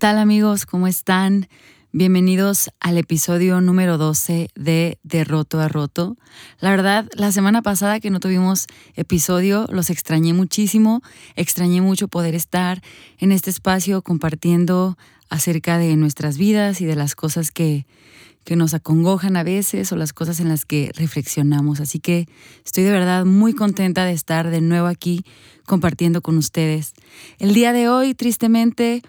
¿Qué tal amigos? ¿Cómo están? Bienvenidos al episodio número 12 de De Roto a Roto. La verdad, la semana pasada que no tuvimos episodio, los extrañé muchísimo. Extrañé mucho poder estar en este espacio compartiendo acerca de nuestras vidas y de las cosas que, que nos acongojan a veces o las cosas en las que reflexionamos. Así que estoy de verdad muy contenta de estar de nuevo aquí compartiendo con ustedes. El día de hoy, tristemente,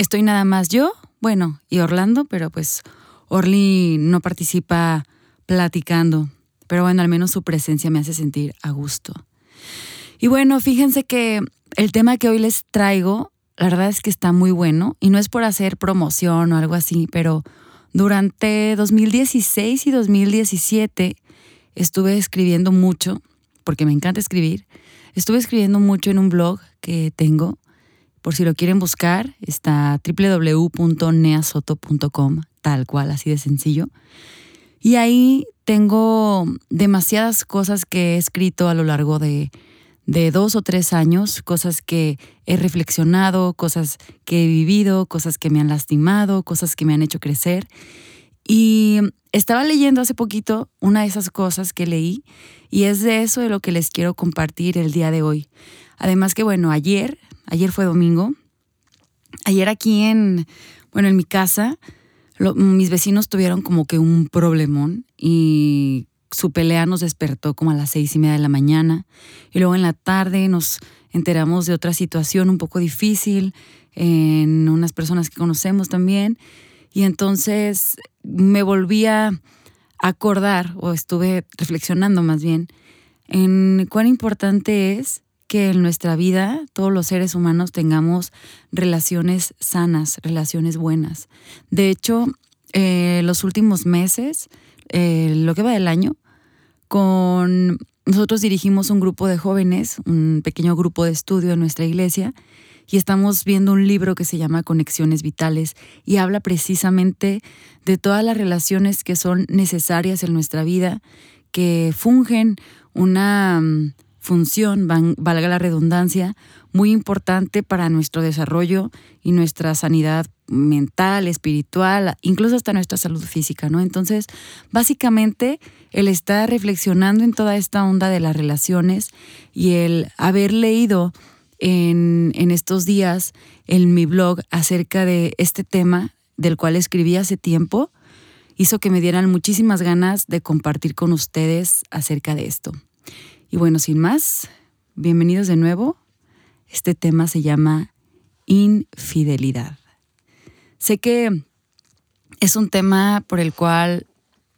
estoy nada más yo, bueno, y Orlando, pero pues Orly no participa platicando. Pero bueno, al menos su presencia me hace sentir a gusto. Y bueno, fíjense que el tema que hoy les traigo, la verdad es que está muy bueno y no es por hacer promoción o algo así, pero durante 2016 y 2017 estuve escribiendo mucho, porque me encanta escribir, estuve escribiendo mucho en un blog que tengo, por si lo quieren buscar, está www.neasoto.com, tal cual, así de sencillo. Y ahí tengo demasiadas cosas que he escrito a lo largo de, de dos o tres años, cosas que he reflexionado, cosas que he vivido, cosas que me han lastimado, cosas que me han hecho crecer. Y estaba leyendo hace poquito una de esas cosas que leí y es de eso de lo que les quiero compartir el día de hoy. Además que bueno, ayer, ayer fue domingo, ayer aquí en, bueno, en mi casa, mis vecinos tuvieron como que un problemón y su pelea nos despertó como a las seis y media de la mañana. Y luego en la tarde nos enteramos de otra situación un poco difícil en unas personas que conocemos también. Y entonces me volví a acordar o estuve reflexionando más bien en cuán importante es que en nuestra vida todos los seres humanos tengamos relaciones sanas, relaciones buenas. De hecho, eh, los últimos meses, eh, lo que va del año, con nosotros dirigimos un grupo de jóvenes, un pequeño grupo de estudio en nuestra iglesia, y estamos viendo un libro que se llama Conexiones Vitales y habla precisamente de todas las relaciones que son necesarias en nuestra vida, que fungen una función, valga la redundancia, muy importante para nuestro desarrollo y nuestra sanidad mental, espiritual, incluso hasta nuestra salud física, ¿no? Entonces, básicamente, el estar reflexionando en toda esta onda de las relaciones y el haber leído en estos días en mi blog acerca de este tema del cual escribí hace tiempo, hizo que me dieran muchísimas ganas de compartir con ustedes acerca de esto. Y bueno, sin más, bienvenidos de nuevo. Este tema se llama infidelidad. Sé que es un tema por el cual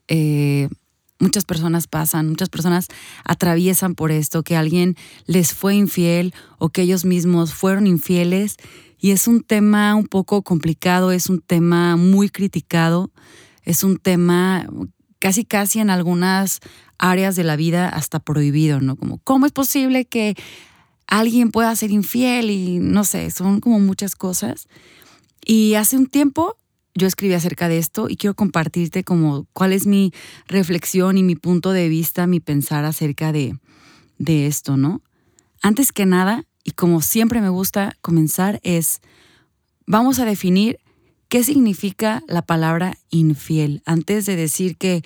eh, muchas personas pasan, muchas personas atraviesan por esto, que alguien les fue infiel o que ellos mismos fueron infieles. Y es un tema un poco complicado, es un tema muy criticado, es un tema casi casi en algunas áreas de la vida hasta prohibido, ¿no? Como, ¿cómo es posible que alguien pueda ser infiel? Y no sé, son como muchas cosas. Y hace un tiempo yo escribí acerca de esto y quiero compartirte como cuál es mi reflexión y mi punto de vista, mi pensar acerca de, de esto, ¿no? Antes que nada, y como siempre me gusta comenzar, es, vamos a definir ¿Qué significa la palabra infiel? Antes de decir que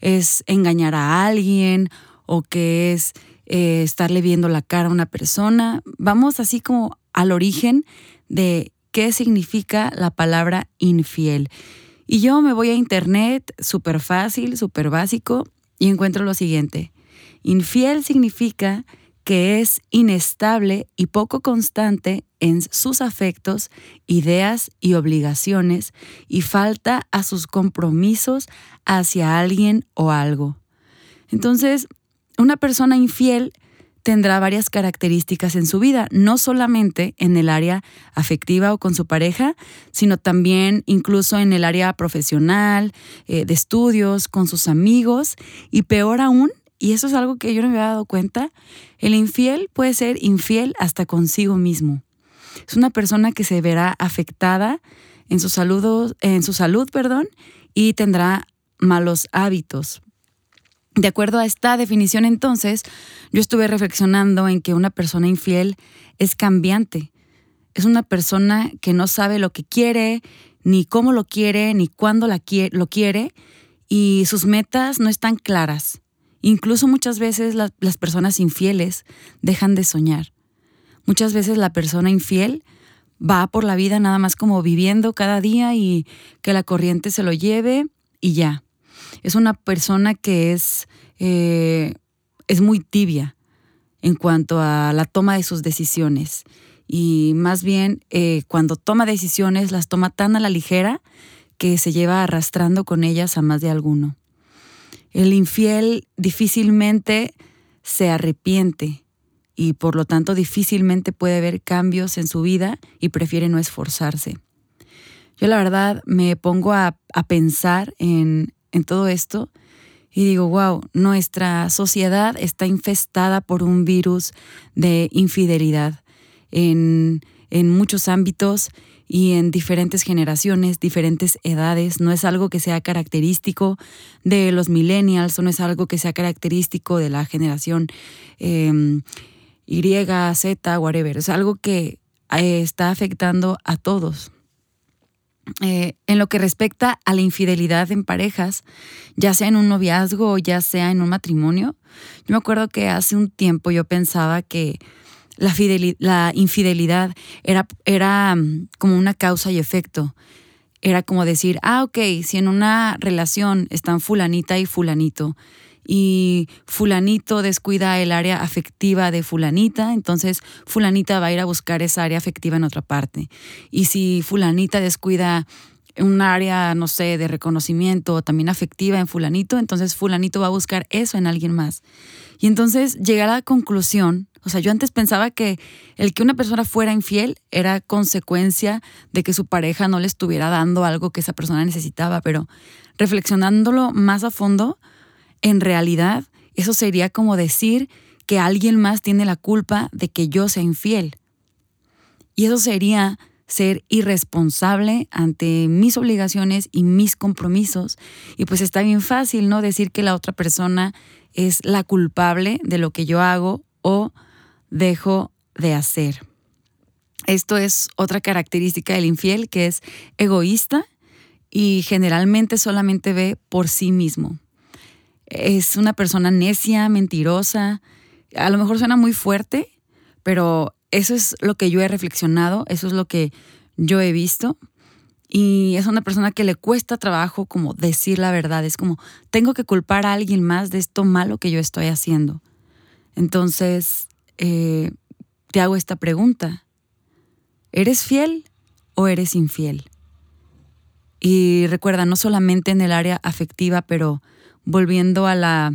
es engañar a alguien o que es eh, estarle viendo la cara a una persona, vamos así como al origen de qué significa la palabra infiel. Y yo me voy a internet, súper fácil, súper básico, y encuentro lo siguiente. Infiel significa que es inestable y poco constante en sus afectos, ideas y obligaciones y falta a sus compromisos hacia alguien o algo. Entonces, una persona infiel tendrá varias características en su vida, no solamente en el área afectiva o con su pareja, sino también incluso en el área profesional, eh, de estudios, con sus amigos y peor aún, y eso es algo que yo no me había dado cuenta, el infiel puede ser infiel hasta consigo mismo. Es una persona que se verá afectada en su salud, en su salud perdón, y tendrá malos hábitos. De acuerdo a esta definición entonces, yo estuve reflexionando en que una persona infiel es cambiante. es una persona que no sabe lo que quiere, ni cómo lo quiere, ni cuándo la lo quiere, y sus metas no están claras. Incluso muchas veces las personas infieles dejan de soñar. Muchas veces la persona infiel va por la vida nada más como viviendo cada día y que la corriente se lo lleve y ya. Es una persona que es, eh, es muy tibia en cuanto a la toma de sus decisiones. Y más bien, eh, cuando toma decisiones, las toma tan a la ligera que se lleva arrastrando con ellas a más de alguno. El infiel difícilmente se arrepiente y por lo tanto difícilmente puede ver cambios en su vida y prefiere no esforzarse. Yo la verdad me pongo a, pensar en, en todo esto y digo, wow, nuestra sociedad está infestada por un virus de infidelidad en, en muchos ámbitos y en diferentes generaciones, diferentes edades. No es algo que sea característico de los millennials o no es algo que sea característico de la generación em, Y, Z, whatever. Es algo que eh, está afectando a todos. Eh, en lo que respecta a la infidelidad en parejas, ya sea en un noviazgo o ya sea en un matrimonio, yo me acuerdo que hace un tiempo yo pensaba que la, infidelidad era, era mm, como una causa y efecto. Era como decir, ah, ok, si en una relación están fulanita y fulanito, y fulanito descuida el área afectiva de fulanita, entonces fulanita va a ir a buscar esa área afectiva en otra parte. Y si fulanita descuida un área, no sé, de reconocimiento también afectiva en fulanito, entonces fulanito va a buscar eso en alguien más. Y entonces llegar a la conclusión, o sea, yo antes pensaba que el que una persona fuera infiel era consecuencia de que su pareja no le estuviera dando algo que esa persona necesitaba, pero reflexionándolo más a fondo, en realidad, eso sería como decir que alguien más tiene la culpa de que yo sea infiel. Y eso sería ser irresponsable ante mis obligaciones y mis compromisos. Y pues está bien fácil, ¿no? Decir que la otra persona es la culpable de lo que yo hago o dejo de hacer. Esto es otra característica del infiel que es egoísta y generalmente solamente ve por sí mismo es una persona necia, mentirosa. A lo mejor suena muy fuerte, pero eso es lo que yo he reflexionado, eso es lo que yo he visto. Y es una persona que le cuesta trabajo como decir la verdad. Es como, tengo que culpar a alguien más de esto malo que yo estoy haciendo. Entonces, eh, te hago esta pregunta. ¿Eres fiel o eres infiel? Y recuerda, no solamente en el área afectiva, pero volviendo a la,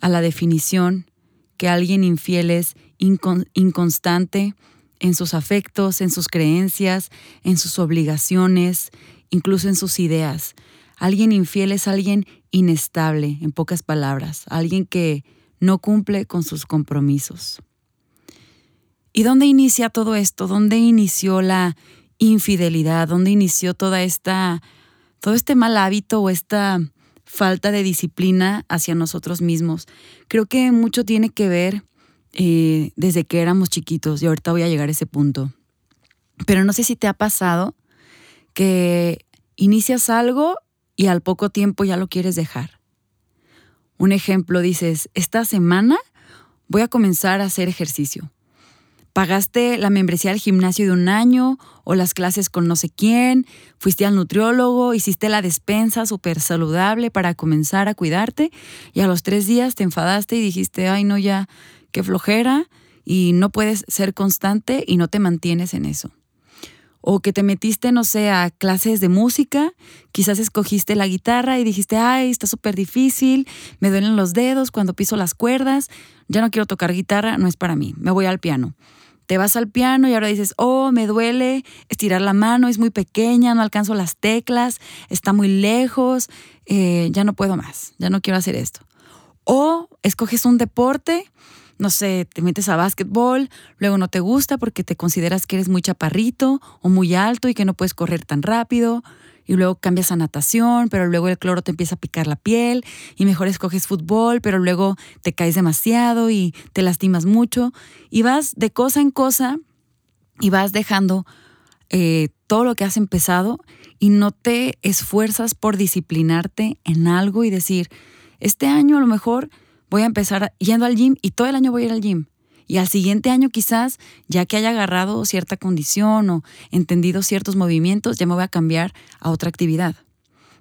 a la definición, que alguien infiel es inconstante en sus afectos, en sus creencias, en sus obligaciones, incluso en sus ideas. Alguien infiel es alguien inestable, en pocas palabras, alguien que no cumple con sus compromisos. ¿Y dónde inicia todo esto? ¿Dónde inició la infidelidad? ¿Dónde inició toda esta, todo este mal hábito o esta falta de disciplina hacia nosotros mismos. Creo que mucho tiene que ver eh, desde que éramos chiquitos y ahorita voy a llegar a ese punto. Pero no sé si te ha pasado que inicias algo y al poco tiempo ya lo quieres dejar. Un ejemplo, dices, esta semana voy a comenzar a hacer ejercicio pagaste la membresía al gimnasio de un año o las clases con no sé quién, fuiste al nutriólogo, hiciste la despensa súper saludable para comenzar a cuidarte y a los tres días te enfadaste y dijiste, ay no, ya, qué flojera y no puedes ser constante y no te mantienes en eso. O que te metiste, no sé, a clases de música, quizás escogiste la guitarra y dijiste, ay, está súper difícil, me duelen los dedos cuando piso las cuerdas, ya no quiero tocar guitarra, no es para mí, me voy al piano te vas al piano y ahora dices, oh, me duele estirar la mano, es muy pequeña, no alcanzo las teclas, está muy lejos, eh, ya no puedo más, ya no quiero hacer esto. O escoges un deporte, no sé, te metes a básquetbol, luego no te gusta porque te consideras que eres muy chaparrito o muy alto y que no puedes correr tan rápido y luego cambias a natación, pero luego el cloro te empieza a picar la piel y mejor escoges fútbol, pero luego te caes demasiado y te lastimas mucho y vas de cosa en cosa y vas dejando eh, todo lo que has empezado y no te esfuerzas por disciplinarte en algo y decir, este año a lo mejor voy a empezar yendo al gym y todo el año voy a ir al gym. Y al siguiente año quizás, ya que haya agarrado cierta condición o entendido ciertos movimientos, ya me voy a cambiar a otra actividad.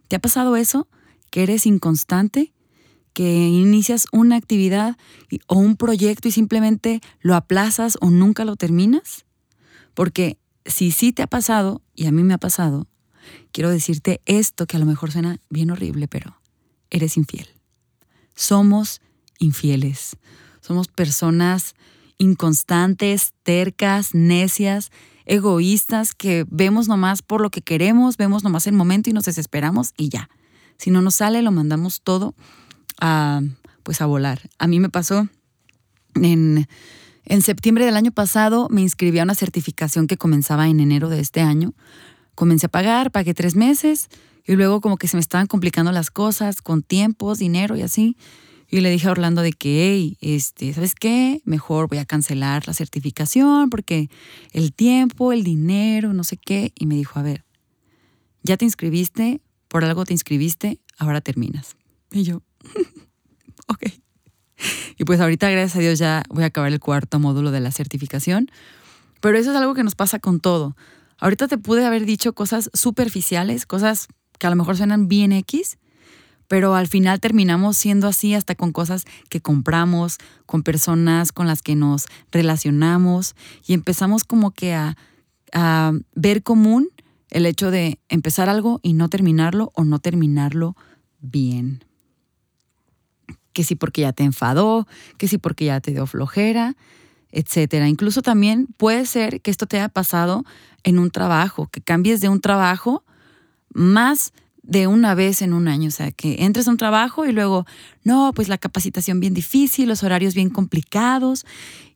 ¿Te ha pasado eso? ¿Que eres inconstante? ¿Que inicias una actividad o un proyecto y simplemente lo aplazas o nunca lo terminas? Porque si sí te ha pasado, y a mí me ha pasado, quiero decirte esto que a lo mejor suena bien horrible, pero eres infiel. Somos infieles. Somos personas inconstantes, tercas, necias, egoístas, que vemos nomás por lo que queremos, vemos nomás el momento y nos desesperamos y ya. Si no nos sale, lo mandamos todo a, pues a volar. A mí me pasó en, en septiembre del año pasado, me inscribí a una certificación que comenzaba en enero de este año. Comencé a pagar, pagué tres meses y luego como que se me estaban complicando las cosas con tiempos, dinero y así. Y le dije a Orlando de que, hey, este, ¿sabes qué? Mejor voy a cancelar la certificación porque el tiempo, el dinero, no sé qué. Y me dijo, a ver, ya te inscribiste, por algo te inscribiste, ahora terminas. Y yo, ok. Y pues ahorita, gracias a Dios, ya voy a acabar el cuarto módulo de la certificación. Pero eso es algo que nos pasa con todo. Ahorita te pude haber dicho cosas superficiales, cosas que a lo mejor suenan bien X, pero al final terminamos siendo así hasta con cosas que compramos, con personas con las que nos relacionamos y empezamos como que a, ver común el hecho de empezar algo y no terminarlo o no terminarlo bien. Que sí porque ya te enfadó, que sí porque ya te dio flojera, etcétera. Incluso también puede ser que esto te haya pasado en un trabajo, que cambies de un trabajo más de una vez en un año, o sea, que entres a un trabajo y luego, no, pues la capacitación bien difícil, los horarios bien complicados,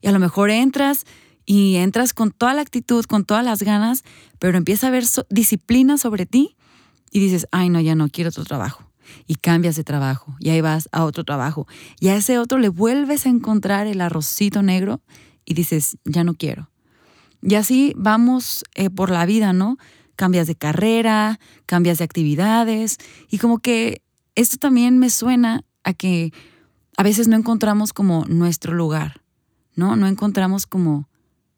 y a lo mejor entras y entras con toda la actitud, con todas las ganas, pero empieza a haber disciplina sobre ti y dices, ay, no, ya no, quiero otro trabajo. Y cambias de trabajo, y ahí vas a otro trabajo, y a ese otro le vuelves a encontrar el arrocito negro y dices, ya no quiero. Y así vamos eh, por la vida, ¿no? Cambias de carrera, cambias de actividades y como que esto también me suena a que a veces no encontramos como nuestro lugar, ¿no? No encontramos como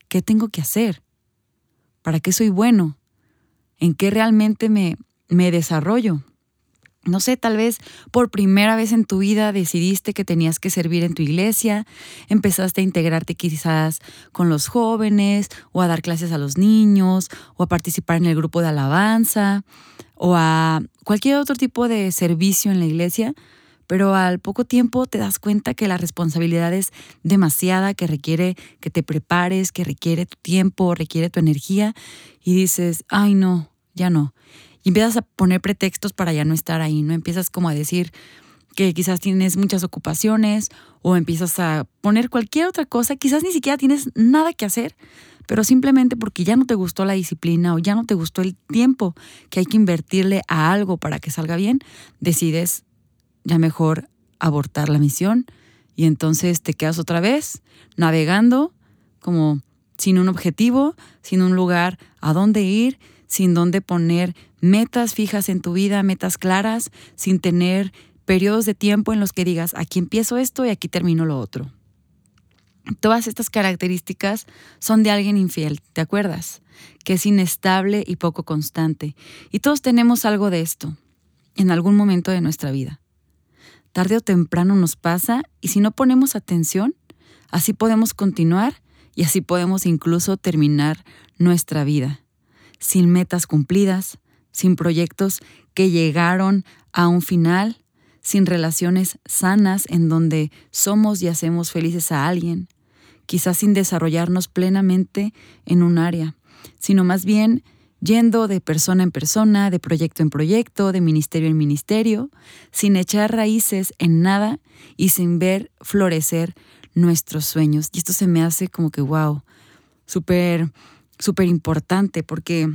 qué tengo que hacer, para qué soy bueno, en qué realmente me, me desarrollo no sé, tal vez por primera vez en tu vida decidiste que tenías que servir en tu iglesia, empezaste a integrarte quizás con los jóvenes o a dar clases a los niños o a participar en el grupo de alabanza o a cualquier otro tipo de servicio en la iglesia, pero al poco tiempo te das cuenta que la responsabilidad es demasiada, que requiere que te prepares, que requiere tu tiempo, requiere tu energía y dices, ay no, ya no y empiezas a poner pretextos para ya no estar ahí, ¿no? Empiezas como a decir que quizás tienes muchas ocupaciones o empiezas a poner cualquier otra cosa, quizás ni siquiera tienes nada que hacer, pero simplemente porque ya no te gustó la disciplina o ya no te gustó el tiempo que hay que invertirle a algo para que salga bien, decides ya mejor abortar la misión y entonces te quedas otra vez navegando como sin un objetivo, sin un lugar a dónde ir, sin dónde poner metas fijas en tu vida, metas claras, sin tener periodos de tiempo en los que digas, aquí empiezo esto y aquí termino lo otro. Todas estas características son de alguien infiel, ¿te acuerdas? Que es inestable y poco constante. Y todos tenemos algo de esto en algún momento de nuestra vida. Tarde o temprano nos pasa y si no ponemos atención, así podemos continuar y así podemos incluso terminar nuestra vida, sin metas cumplidas, sin proyectos que llegaron a un final, sin relaciones sanas en donde somos y hacemos felices a alguien, quizás sin desarrollarnos plenamente en un área, sino más bien yendo de persona en persona, de proyecto en proyecto, de ministerio en ministerio, sin echar raíces en nada y sin ver florecer nuestros sueños. Y esto se me hace como que, wow, súper, súper importante porque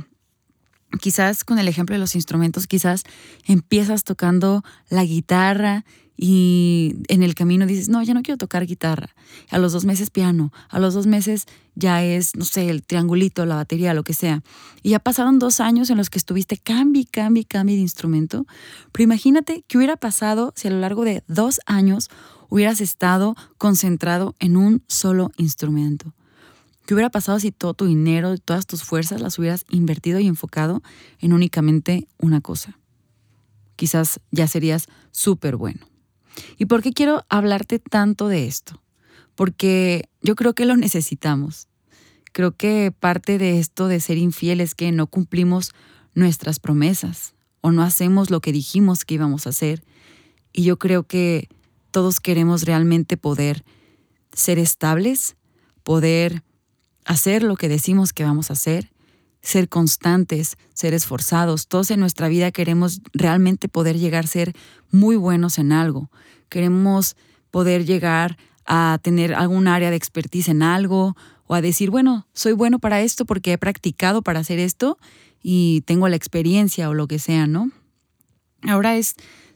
quizás con el ejemplo de los instrumentos, quizás empiezas tocando la guitarra y en el camino dices, no, ya no quiero tocar guitarra. A los dos meses piano, a los dos meses ya es, no sé, el triangulito, la batería, lo que sea. Y ya pasaron dos años en los que estuviste cambie, cambie, cambie de instrumento. Pero imagínate qué hubiera pasado si a lo largo de dos años hubieras estado concentrado en un solo instrumento. ¿Qué hubiera pasado si todo tu dinero y todas tus fuerzas las hubieras invertido y enfocado en únicamente una cosa? Quizás ya serías súper bueno. ¿Y por qué quiero hablarte tanto de esto? Porque yo creo que lo necesitamos. Creo que parte de esto de ser infiel es que no cumplimos nuestras promesas o no hacemos lo que dijimos que íbamos a hacer. Y yo creo que todos queremos realmente poder ser estables, poder hacer lo que decimos que vamos a hacer, ser constantes, ser esforzados. Todos en nuestra vida queremos realmente poder llegar a ser muy buenos en algo. Queremos poder llegar a tener algún área de expertise en algo o a decir, bueno, soy bueno para esto porque he practicado para hacer esto y tengo la experiencia o lo que sea, ¿no? Ahora es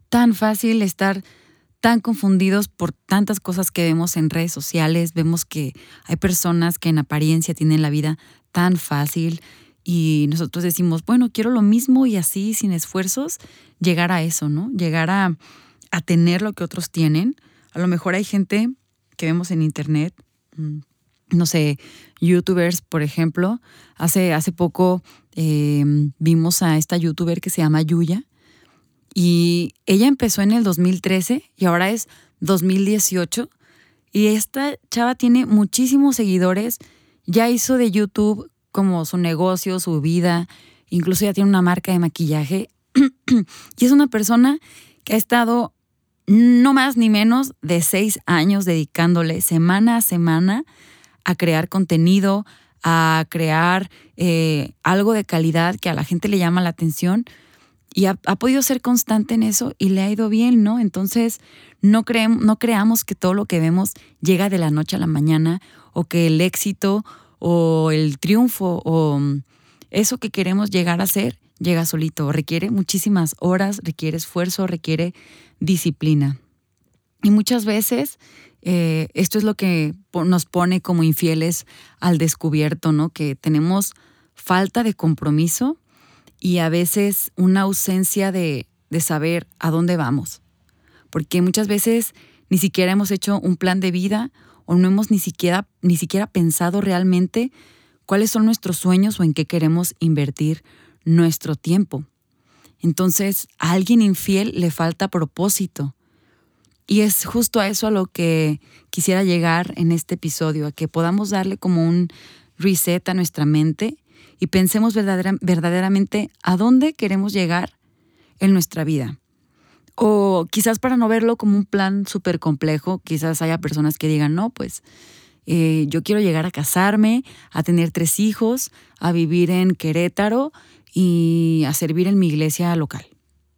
tan fácil estar tan confundidos por tantas cosas que vemos en redes sociales. Vemos que hay personas que en apariencia tienen la vida tan fácil y nosotros decimos, bueno, quiero lo mismo y así, sin esfuerzos, llegar a eso, ¿no? Llegar a, tener lo que otros tienen. A lo mejor hay gente que vemos en internet, mm, no sé, youtubers, por ejemplo. Hace, hace poco eh, vimos a esta youtuber que se llama Yuya y ella empezó en el 2013 y ahora es 2018. Y esta chava tiene muchísimos seguidores. Ya hizo de YouTube como su negocio, su vida. Incluso ya tiene una marca de maquillaje. y es una persona que ha estado no más ni menos de seis años dedicándole semana a semana a crear contenido, a crear eh, algo de calidad que a la gente le llama la atención y ha, podido ser constante en eso y le ha ido bien, ¿no? Entonces, no, no creamos que todo lo que vemos llega de la noche a la mañana o que el éxito o el triunfo o mm, eso que queremos llegar a ser llega solito. Requiere muchísimas horas, requiere esfuerzo, requiere disciplina. Y muchas veces eh, esto es lo que nos pone como infieles al descubierto, ¿no? Que tenemos falta de compromiso y a veces una ausencia de, saber a dónde vamos. Porque muchas veces ni siquiera hemos hecho un plan de vida o no hemos ni siquiera, ni siquiera pensado realmente cuáles son nuestros sueños o en qué queremos invertir nuestro tiempo. Entonces, a alguien infiel le falta propósito. Y es justo a eso a lo que quisiera llegar en este episodio, a que podamos darle como un reset a nuestra mente y pensemos verdaderamente a dónde queremos llegar en nuestra vida. O quizás para no verlo como un plan súper complejo, quizás haya personas que digan, no, pues eh, yo quiero llegar a casarme, a tener tres hijos, a vivir en Querétaro y a servir en mi iglesia local.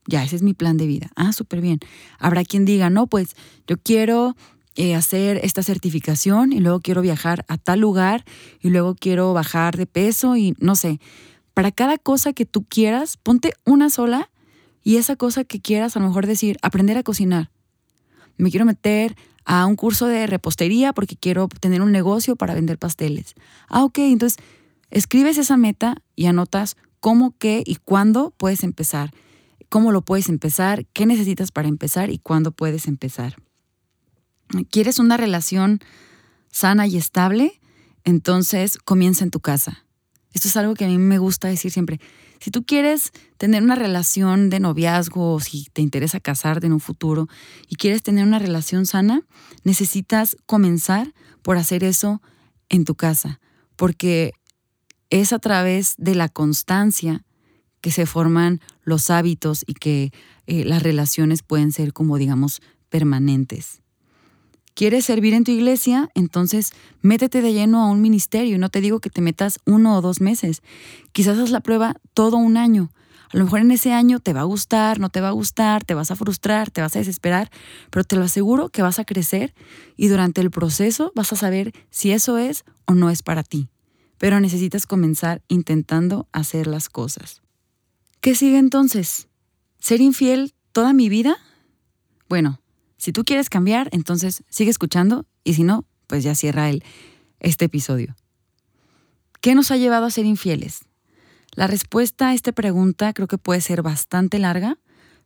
Ya, ese es mi plan de vida. Ah, súper bien. Habrá quien diga, no, pues yo quiero eh, hacer esta certificación y luego quiero viajar a tal lugar y luego quiero bajar de peso y no sé. Para cada cosa que tú quieras, ponte una sola y esa cosa que quieras, a lo mejor decir, aprender a cocinar. Me quiero meter a un curso de repostería porque quiero tener un negocio para vender pasteles. Ah, ok, entonces escribes esa meta y anotas cómo, qué y cuándo puedes empezar. Cómo lo puedes empezar, qué necesitas para empezar y cuándo puedes empezar. ¿Quieres una relación sana y estable? Entonces comienza en tu casa. Esto es algo que a mí me gusta decir siempre. Si tú quieres tener una relación de noviazgo o si te interesa casarte en un futuro y quieres tener una relación sana, necesitas comenzar por hacer eso en tu casa, porque es a través de la constancia que se forman los hábitos y que eh, las relaciones pueden ser como digamos permanentes. ¿Quieres servir en tu iglesia? Entonces métete de lleno a un ministerio. No te digo que te metas uno o dos meses. Quizás haz la prueba todo un año. A lo mejor en ese año te va a gustar, no te va a gustar, te vas a frustrar, te vas a desesperar, pero te lo aseguro que vas a crecer y durante el proceso vas a saber si eso es o no es para ti. Pero necesitas comenzar intentando hacer las cosas. ¿Qué sigue entonces? ¿Ser infiel toda mi vida? Bueno, si tú quieres cambiar, entonces sigue escuchando y si no, pues ya cierra el, este episodio. ¿Qué nos ha llevado a ser infieles? La respuesta a esta pregunta creo que puede ser bastante larga,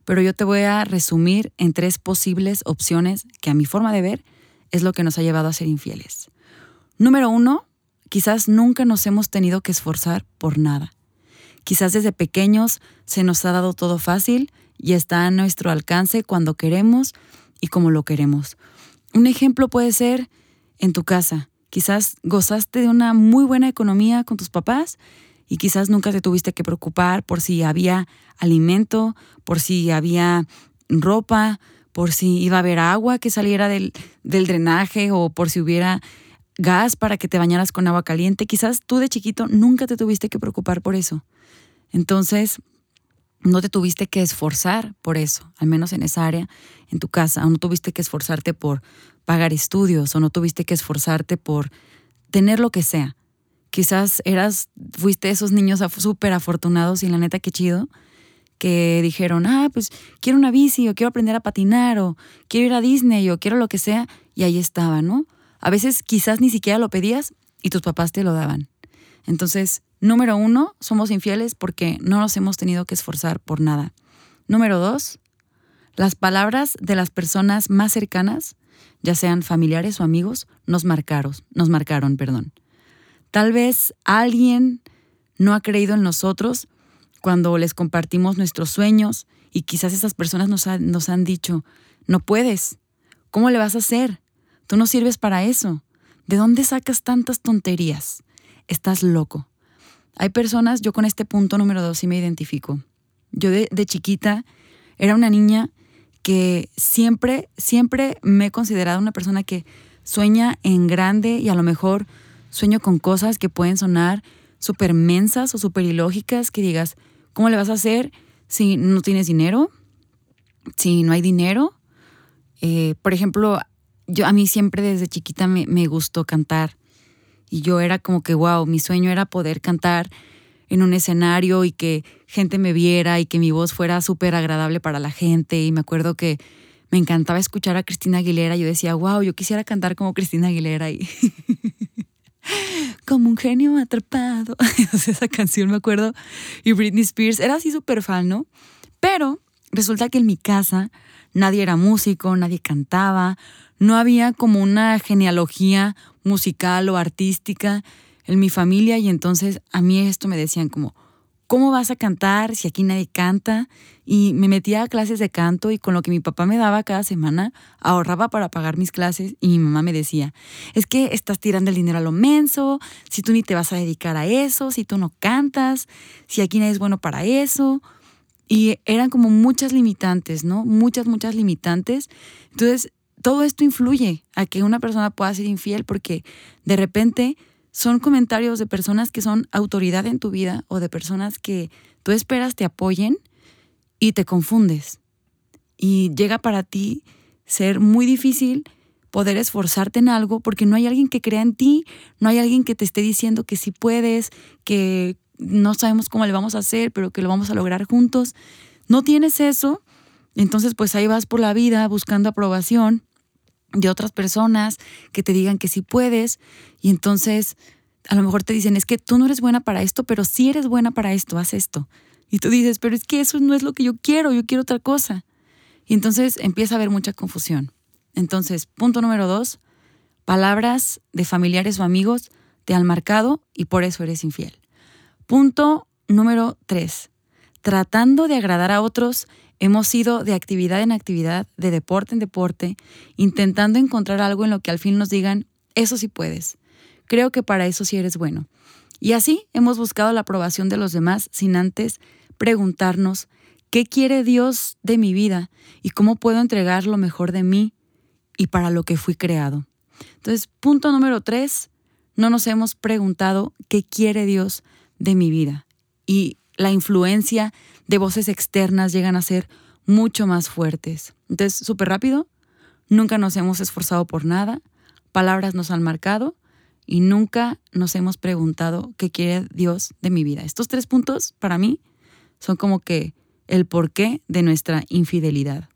pero yo te voy a resumir en tres posibles opciones que a mi forma de ver es lo que nos ha llevado a ser infieles. Número uno, quizás nunca nos hemos tenido que esforzar por nada. Quizás desde pequeños se nos ha dado todo fácil y está a nuestro alcance cuando queremos como lo queremos. Un ejemplo puede ser en tu casa. Quizás gozaste de una muy buena economía con tus papás y quizás nunca te tuviste que preocupar por si había alimento, por si había ropa, por si iba a haber agua que saliera del, del drenaje o por si hubiera gas para que te bañaras con agua caliente. Quizás tú de chiquito nunca te tuviste que preocupar por eso. Entonces, no te tuviste que esforzar por eso, al menos en esa área, en tu casa, o no tuviste que esforzarte por pagar estudios, o no tuviste que esforzarte por tener lo que sea. Quizás eras, fuiste esos niños súper afortunados y la neta qué chido, que dijeron, ah, pues quiero una bici, o quiero aprender a patinar, o quiero ir a Disney, o quiero lo que sea, y ahí estaba, ¿no? A veces quizás ni siquiera lo pedías y tus papás te lo daban. Entonces, Número uno, somos infieles porque no nos hemos tenido que esforzar por nada. Número dos, las palabras de las personas más cercanas, ya sean familiares o amigos, nos marcaron, nos marcaron, perdón. Tal vez alguien no ha creído en nosotros cuando les compartimos nuestros sueños y quizás esas personas nos, nos han dicho, no puedes, ¿cómo le vas a hacer? Tú no sirves para eso. ¿De dónde sacas tantas tonterías? Estás loco. Hay personas, yo con este punto número dos sí me identifico. Yo de, chiquita era una niña que siempre, siempre me he considerado una persona que sueña en grande y a lo mejor sueño con cosas que pueden sonar súper mensas o súper ilógicas, que digas, ¿cómo le vas a hacer si no tienes dinero? Si no hay dinero. Eh, por ejemplo, yo a mí siempre desde chiquita me, me gustó cantar. Y yo era como que, wow, mi sueño era poder cantar en un escenario y que gente me viera y que mi voz fuera súper agradable para la gente. Y me acuerdo que me encantaba escuchar a Cristina Aguilera. Yo decía, wow, yo quisiera cantar como Cristina Aguilera y como un genio atrapado. esa canción me acuerdo. Y Britney Spears era así súper fan, ¿no? Pero resulta que en mi casa nadie era músico, nadie cantaba, no había como una genealogía musical o artística en mi familia y entonces a mí esto me decían como, ¿cómo vas a cantar si aquí nadie canta? Y me metía a clases de canto y con lo que mi papá me daba cada semana ahorraba para pagar mis clases y mi mamá me decía, es que estás tirando el dinero a lo menso, si tú ni te vas a dedicar a eso, si tú no cantas, si aquí nadie es bueno para eso. Y eran como muchas limitantes, ¿no? Muchas, muchas limitantes. Entonces todo esto influye a que una persona pueda ser infiel porque de repente son comentarios de personas que son autoridad en tu vida o de personas que tú esperas te apoyen y te confundes. Y llega para ti ser muy difícil poder esforzarte en algo porque no hay alguien que crea en ti, no hay alguien que te esté diciendo que sí puedes, que no sabemos cómo le vamos a hacer, pero que lo vamos a lograr juntos. No tienes eso, entonces pues ahí vas por la vida buscando aprobación de otras personas que te digan que sí puedes y entonces a lo mejor te dicen, es que tú no eres buena para esto, pero sí eres buena para esto, haz esto. Y tú dices, pero es que eso no es lo que yo quiero, yo quiero otra cosa. Y entonces empieza a haber mucha confusión. Entonces, punto número dos, palabras de familiares o amigos te han marcado y por eso eres infiel. Punto número tres, tratando de agradar a otros Hemos ido de actividad en actividad, de deporte en deporte, intentando encontrar algo en lo que al fin nos digan, eso sí puedes. Creo que para eso sí eres bueno. Y así hemos buscado la aprobación de los demás sin antes preguntarnos, ¿qué quiere Dios de mi vida y cómo puedo entregar lo mejor de mí y para lo que fui creado? Entonces, punto número tres, no nos hemos preguntado qué quiere Dios de mi vida. Y la influencia de voces externas llegan a ser mucho más fuertes. Entonces, súper rápido, nunca nos hemos esforzado por nada, palabras nos han marcado y nunca nos hemos preguntado qué quiere Dios de mi vida. Estos tres puntos, para mí, son como que el porqué de nuestra infidelidad.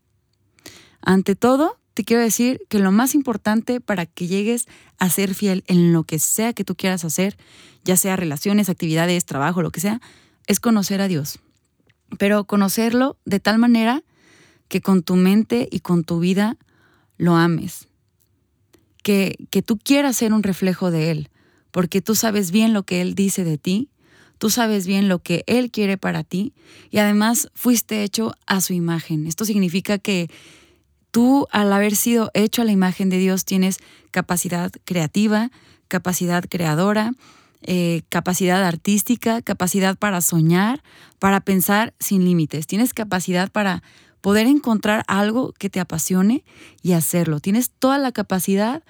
Ante todo, te quiero decir que lo más importante para que llegues a ser fiel en lo que sea que tú quieras hacer, ya sea relaciones, actividades, trabajo, lo que sea, es conocer a Dios. Pero conocerlo de tal manera que con tu mente y con tu vida lo ames. Que, que tú quieras ser un reflejo de Él, porque tú sabes bien lo que Él dice de ti, tú sabes bien lo que Él quiere para ti y además fuiste hecho a su imagen. Esto significa que tú al haber sido hecho a la imagen de Dios tienes capacidad creativa, capacidad creadora, eh, capacidad artística, capacidad para soñar, para pensar sin límites. Tienes capacidad para poder encontrar algo que te apasione y hacerlo. Tienes toda la capacidad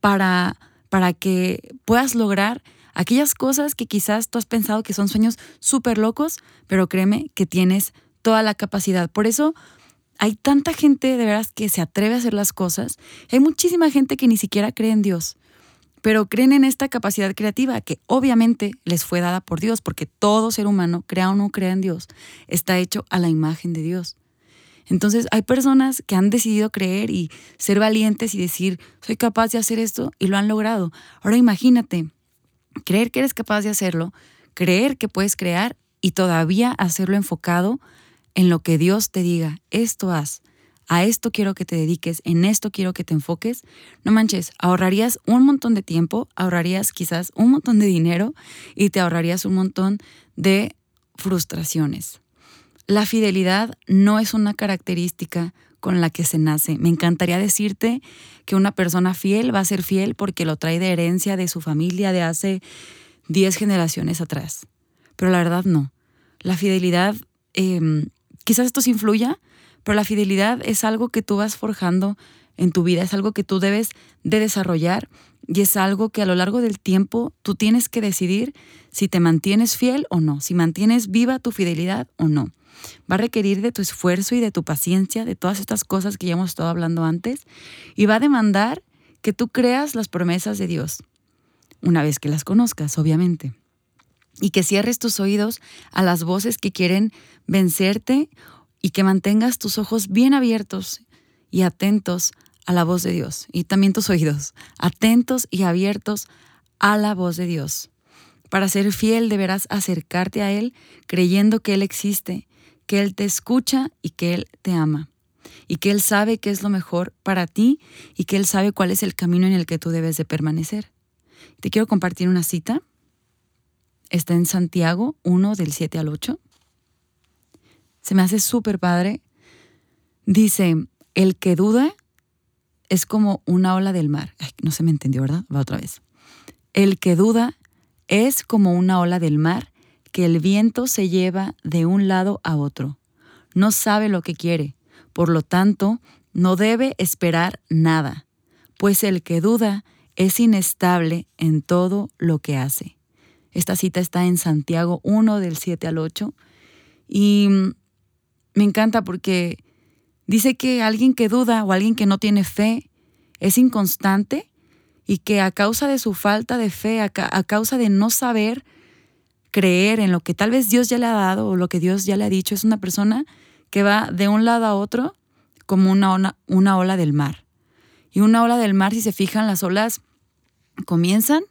para, para que puedas lograr aquellas cosas que quizás tú has pensado que son sueños súper locos, pero créeme que tienes toda la capacidad. Por eso hay tanta gente de veras que se atreve a hacer las cosas. Hay muchísima gente que ni siquiera cree en Dios, pero creen en esta capacidad creativa que obviamente les fue dada por Dios, porque todo ser humano, crea o no crea en Dios, está hecho a la imagen de Dios. Entonces hay personas que han decidido creer y ser valientes y decir, soy capaz de hacer esto y lo han logrado. Ahora imagínate, creer que eres capaz de hacerlo, creer que puedes crear y todavía hacerlo enfocado en lo que Dios te diga, esto haz, a esto quiero que te dediques, en esto quiero que te enfoques, no manches, ahorrarías un montón de tiempo, ahorrarías quizás un montón de dinero y te ahorrarías un montón de frustraciones. La fidelidad no es una característica con la que se nace. Me encantaría decirte que una persona fiel va a ser fiel porque lo trae de herencia de su familia de hace 10 generaciones atrás. Pero la verdad no. La fidelidad eh, quizás esto se influya, pero la fidelidad es algo que tú vas forjando en tu vida, es algo que tú debes de desarrollar y es algo que a lo largo del tiempo tú tienes que decidir si te mantienes fiel o no, si mantienes viva tu fidelidad o no. Va a requerir de tu esfuerzo y de tu paciencia, de todas estas cosas que ya hemos estado hablando antes, y va a demandar que tú creas las promesas de Dios, una vez que las conozcas, obviamente y que cierres tus oídos a las voces que quieren vencerte y que mantengas tus ojos bien abiertos y atentos a la voz de Dios y también tus oídos, atentos y abiertos a la voz de Dios. Para ser fiel deberás acercarte a Él creyendo que Él existe, que Él te escucha y que Él te ama, y que Él sabe qué es lo mejor para ti y que Él sabe cuál es el camino en el que tú debes de permanecer. Te quiero compartir una cita Está en Santiago 1 del 7 al 8. Se me hace súper padre. Dice, el que duda es como una ola del mar. no se me entendió, ¿verdad? Va otra vez. El que duda es como una ola del mar que el viento se lleva de un lado a otro. No sabe lo que quiere, por lo tanto, no debe esperar nada, pues el que duda es inestable en todo lo que hace. Esta cita está en Santiago 1 del 7 al 8 y me encanta porque dice que alguien que duda o alguien que no tiene fe es inconstante y que a causa de su falta de fe, a, causa de no saber creer en lo que tal vez Dios ya le ha dado o lo que Dios ya le ha dicho, es una persona que va de un lado a otro como una, una ola del mar. Y una ola del mar, si se fijan, las olas comienzan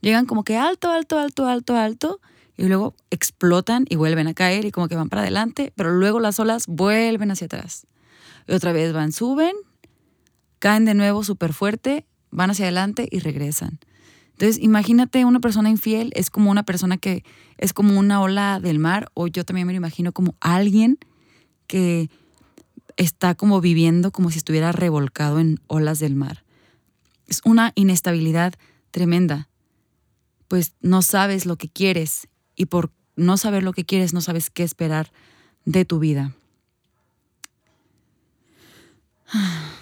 llegan como que alto, alto, alto, alto, alto, y luego explotan y vuelven a caer y como que van para adelante, pero luego las olas vuelven hacia atrás. Y otra vez van, suben, caen de nuevo súper fuerte, van hacia adelante y regresan. Entonces, imagínate una persona infiel, es como una persona que es como una ola del mar, o yo también me lo imagino como alguien que está como viviendo como si estuviera revolcado en olas del mar. Es una inestabilidad tremenda pues no sabes lo que quieres y por no saber lo que quieres no sabes qué esperar de tu vida.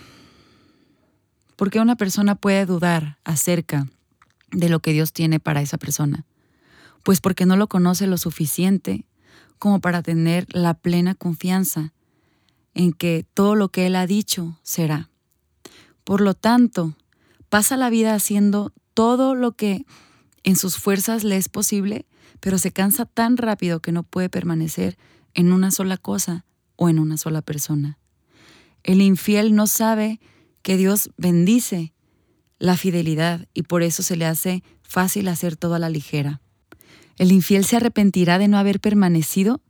¿Por qué una persona puede dudar acerca de lo que Dios tiene para esa persona? Pues porque no lo conoce lo suficiente como para tener la plena confianza en que todo lo que Él ha dicho será. Por lo tanto, pasa la vida haciendo todo lo que en sus fuerzas le es posible, pero se cansa tan rápido que no puede permanecer en una sola cosa o en una sola persona. El infiel no sabe que Dios bendice la fidelidad y por eso se le hace fácil hacer todo a la ligera. El infiel se arrepentirá de no haber permanecido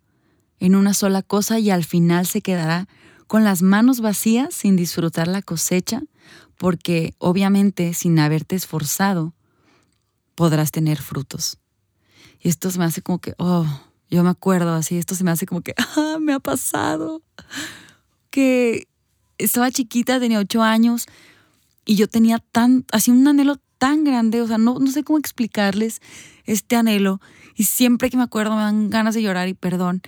en una sola cosa y al final se quedará con las manos vacías sin disfrutar la cosecha, porque obviamente sin haberte esforzado podrás tener frutos. Y esto se me hace como que, oh, yo me acuerdo así, esto se me hace como que, ah, me ha pasado. Que estaba chiquita, tenía ocho años y yo tenía tan, así un anhelo tan grande, o sea, no, no sé cómo explicarles este anhelo. Y siempre que me acuerdo me dan ganas de llorar y perdón.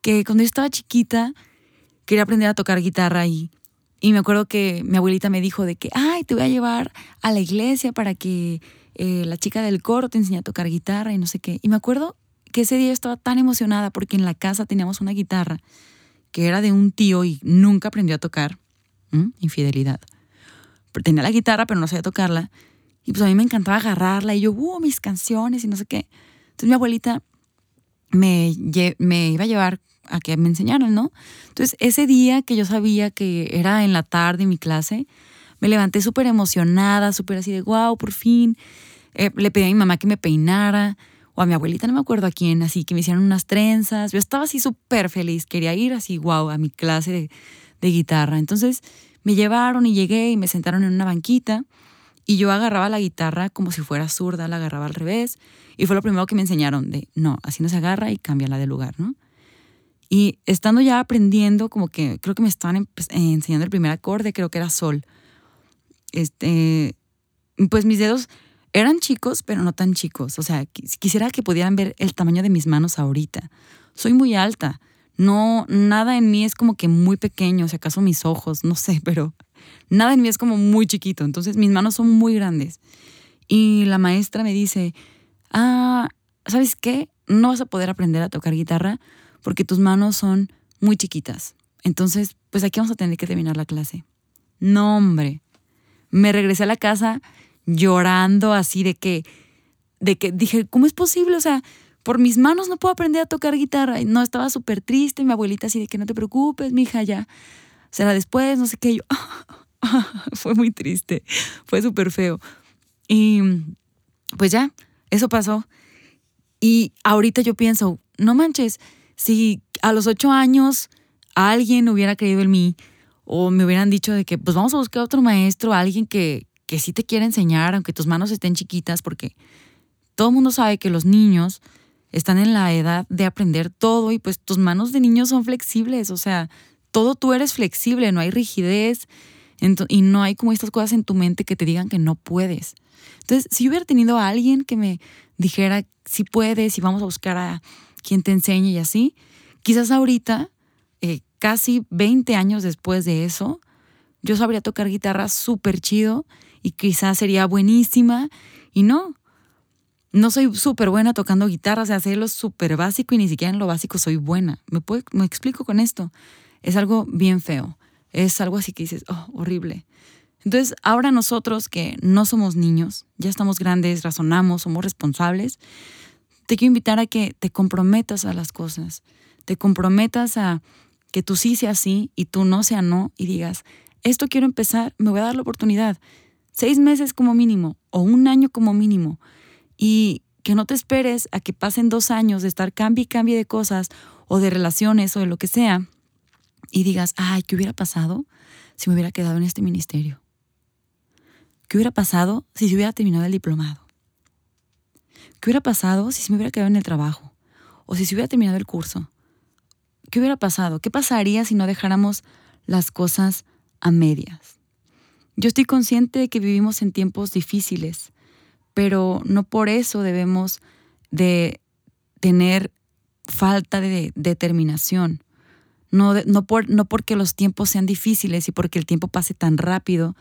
Que cuando yo estaba chiquita quería aprender a tocar guitarra y, y me acuerdo que mi abuelita me dijo de que, ay, te voy a llevar a la iglesia para que eh, la chica del coro te enseñe a tocar guitarra y no sé qué. Y me acuerdo que ese día estaba tan emocionada porque en la casa teníamos una guitarra que era de un tío y nunca aprendió a tocar. Infidelidad. Tenía la guitarra, pero no sabía tocarla. Y pues a mí me encantaba agarrarla y yo, uh, mis canciones y no sé qué. Entonces mi abuelita me, me iba a llevar a que me enseñaran, ¿no? Entonces ese día que yo sabía que era en la tarde mi clase, me levanté súper emocionada, súper así de, wow, por fin. Eh, le pedí a mi mamá que me peinara, o a mi abuelita, no me acuerdo a quién, así que me hicieron unas trenzas. Yo estaba así súper feliz, quería ir así, wow, a mi clase de, guitarra. Entonces me llevaron y llegué y me sentaron en una banquita y yo agarraba la guitarra como si fuera zurda, la agarraba al revés. Y fue lo primero que me enseñaron de, no, así no se agarra y cámbiala de lugar, ¿no? Y estando ya aprendiendo, como que creo que me estaban enseñando el primer acorde, creo que era sol. Este, pues mis dedos eran chicos, pero no tan chicos. O sea, quisiera que pudieran ver el tamaño de mis manos ahorita. Soy muy alta. No, nada en mí es como que muy pequeño, si acaso mis ojos, no sé, pero nada en mí es como muy chiquito. Entonces mis manos son muy grandes. Y la maestra me dice, ah, ¿sabes qué? No vas a poder aprender a tocar guitarra porque tus manos son muy chiquitas. Entonces, pues aquí vamos a tener que terminar la clase. No, hombre. Me regresé a la casa llorando así de que, de que dije, ¿cómo es posible? O sea, por mis manos no puedo aprender a tocar guitarra. Y no, estaba súper triste. Mi abuelita así de que no te preocupes, hija, ya será después, no sé qué. Yo, fue muy triste, fue súper feo. Y pues ya, eso pasó. Y ahorita yo pienso, no manches, si a los ocho años alguien hubiera creído en mí o me hubieran dicho de que pues vamos a buscar otro maestro, alguien que, que sí te quiera enseñar, aunque tus manos estén chiquitas, porque todo el mundo sabe que los niños están en la edad de aprender todo y pues tus manos de niño son flexibles, o sea, todo tú eres flexible, no hay rigidez y no hay como estas cosas en tu mente que te digan que no puedes. Entonces, si yo hubiera tenido a alguien que me dijera si puedes y vamos a buscar a quien te enseñe y así, quizás ahorita, casi 20 años después de eso, yo sabría tocar guitarra súper chido y quizás sería buenísima y no, no soy súper buena tocando guitarra, o sea, lo súper básico y ni siquiera en lo básico soy buena. ¿Me, puedo, me explico con esto? Es algo bien feo. Es algo así que dices, oh, horrible. Entonces, ahora nosotros que no somos niños, ya estamos grandes, razonamos, somos responsables, te quiero invitar a que te comprometas a las cosas. Te comprometas a que tú sí sea sí y tú no sea no y digas, esto quiero empezar, me voy a dar la oportunidad. Seis meses como mínimo o un año como mínimo y que no te esperes a que pasen dos años de estar cambie y cambie de cosas o de relaciones o de lo que sea y digas, ay, ¿qué hubiera pasado si me hubiera quedado en este ministerio? ¿Qué hubiera pasado si se hubiera terminado el diplomado? ¿Qué hubiera pasado si se me hubiera quedado en el trabajo? ¿O si se hubiera terminado el curso? ¿Qué hubiera pasado? ¿Qué pasaría si no dejáramos las cosas a medias? Yo estoy consciente de que vivimos en tiempos difíciles, pero no por eso debemos de tener falta de determinación. No, por, no porque los tiempos sean difíciles y porque el tiempo pase tan rápido,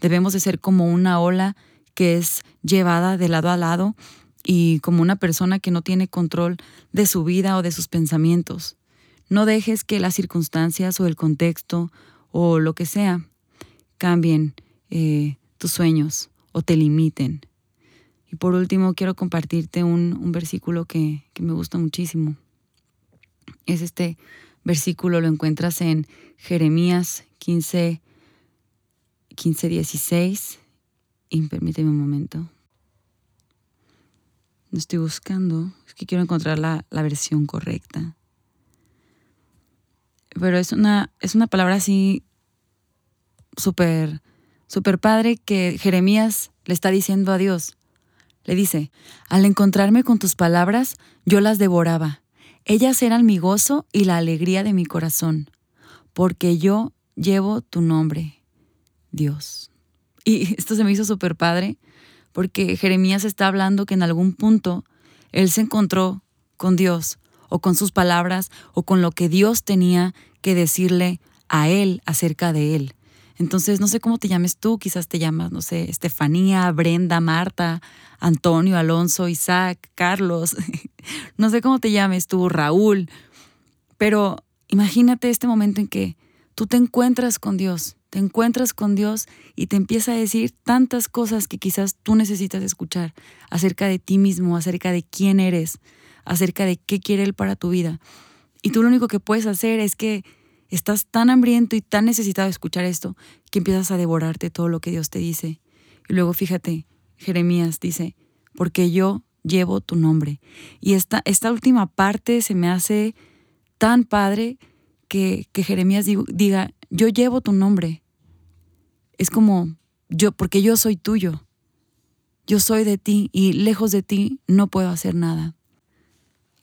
debemos de ser como una ola que es llevada de lado a lado y como una persona que no tiene control de su vida o de sus pensamientos. No dejes que las circunstancias o el contexto o lo que sea cambien eh, tus sueños o te limiten. Y por último, quiero compartirte un, versículo que, me gusta muchísimo. Es este versículo, lo encuentras en Jeremías 15, 15, 16. Y permíteme un momento. No estoy buscando, es que quiero encontrar la, la versión correcta. Pero es una, es una palabra así súper, súper padre que Jeremías le está diciendo a Dios. Le dice, al encontrarme con tus palabras, yo las devoraba. Ellas eran mi gozo y la alegría de mi corazón, porque yo llevo tu nombre, Dios. Y esto se me hizo súper padre, porque Jeremías está hablando que en algún punto él se encontró con Dios, o con sus palabras, o con lo que Dios tenía que decirle a él acerca de él. Entonces, no sé cómo te llames tú, quizás te llamas, no sé, Estefanía, Brenda, Marta, Antonio, Alonso, Isaac, Carlos, no sé cómo te llames tú, Raúl, pero imagínate este momento en que tú te encuentras con Dios, te encuentras con Dios y te empieza a decir tantas cosas que quizás tú necesitas escuchar acerca de ti mismo, acerca de quién eres, acerca de qué quiere Él para tu vida. Y tú lo único que puedes hacer es que Estás tan hambriento y tan necesitado de escuchar esto que empiezas a devorarte todo lo que Dios te dice. Y luego fíjate, Jeremías dice, porque yo llevo tu nombre. Y esta, esta última parte se me hace tan padre que, que Jeremías diga, yo llevo tu nombre. Es como, yo, porque yo soy tuyo. Yo soy de ti y lejos de ti no puedo hacer nada.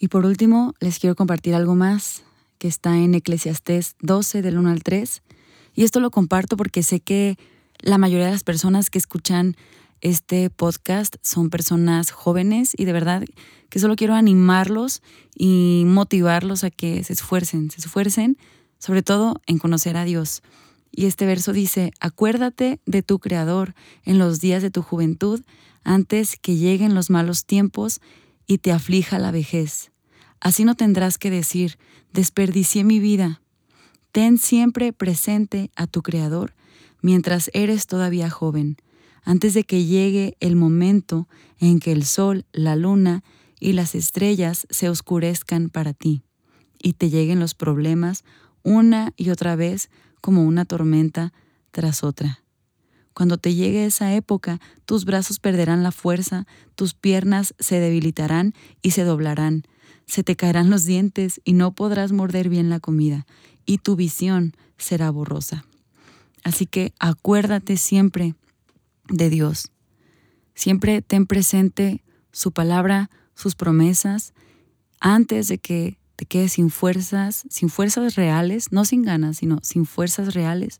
Y por último, les quiero compartir algo más que está en Eclesiastés 12 del 1 al 3. Y esto lo comparto porque sé que la mayoría de las personas que escuchan este podcast son personas jóvenes y de verdad que solo quiero animarlos y motivarlos a que se esfuercen, se esfuercen sobre todo en conocer a Dios. Y este verso dice, acuérdate de tu Creador en los días de tu juventud, antes que lleguen los malos tiempos y te aflija la vejez. Así no tendrás que decir, desperdicié mi vida. Ten siempre presente a tu Creador mientras eres todavía joven, antes de que llegue el momento en que el sol, la luna y las estrellas se oscurezcan para ti y te lleguen los problemas una y otra vez como una tormenta tras otra. Cuando te llegue esa época, tus brazos perderán la fuerza, tus piernas se debilitarán y se doblarán, se te caerán los dientes y no podrás morder bien la comida, y tu visión será borrosa. Así que acuérdate siempre de Dios. Siempre ten presente su palabra, sus promesas, antes de que te quedes sin fuerzas, sin fuerzas reales, no sin ganas, sino sin fuerzas reales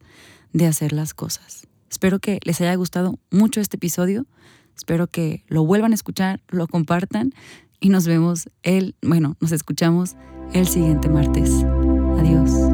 de hacer las cosas. Espero que les haya gustado mucho este episodio. Espero que lo vuelvan a escuchar, lo compartan y nos vemos el, bueno, nos escuchamos el siguiente martes. Adiós.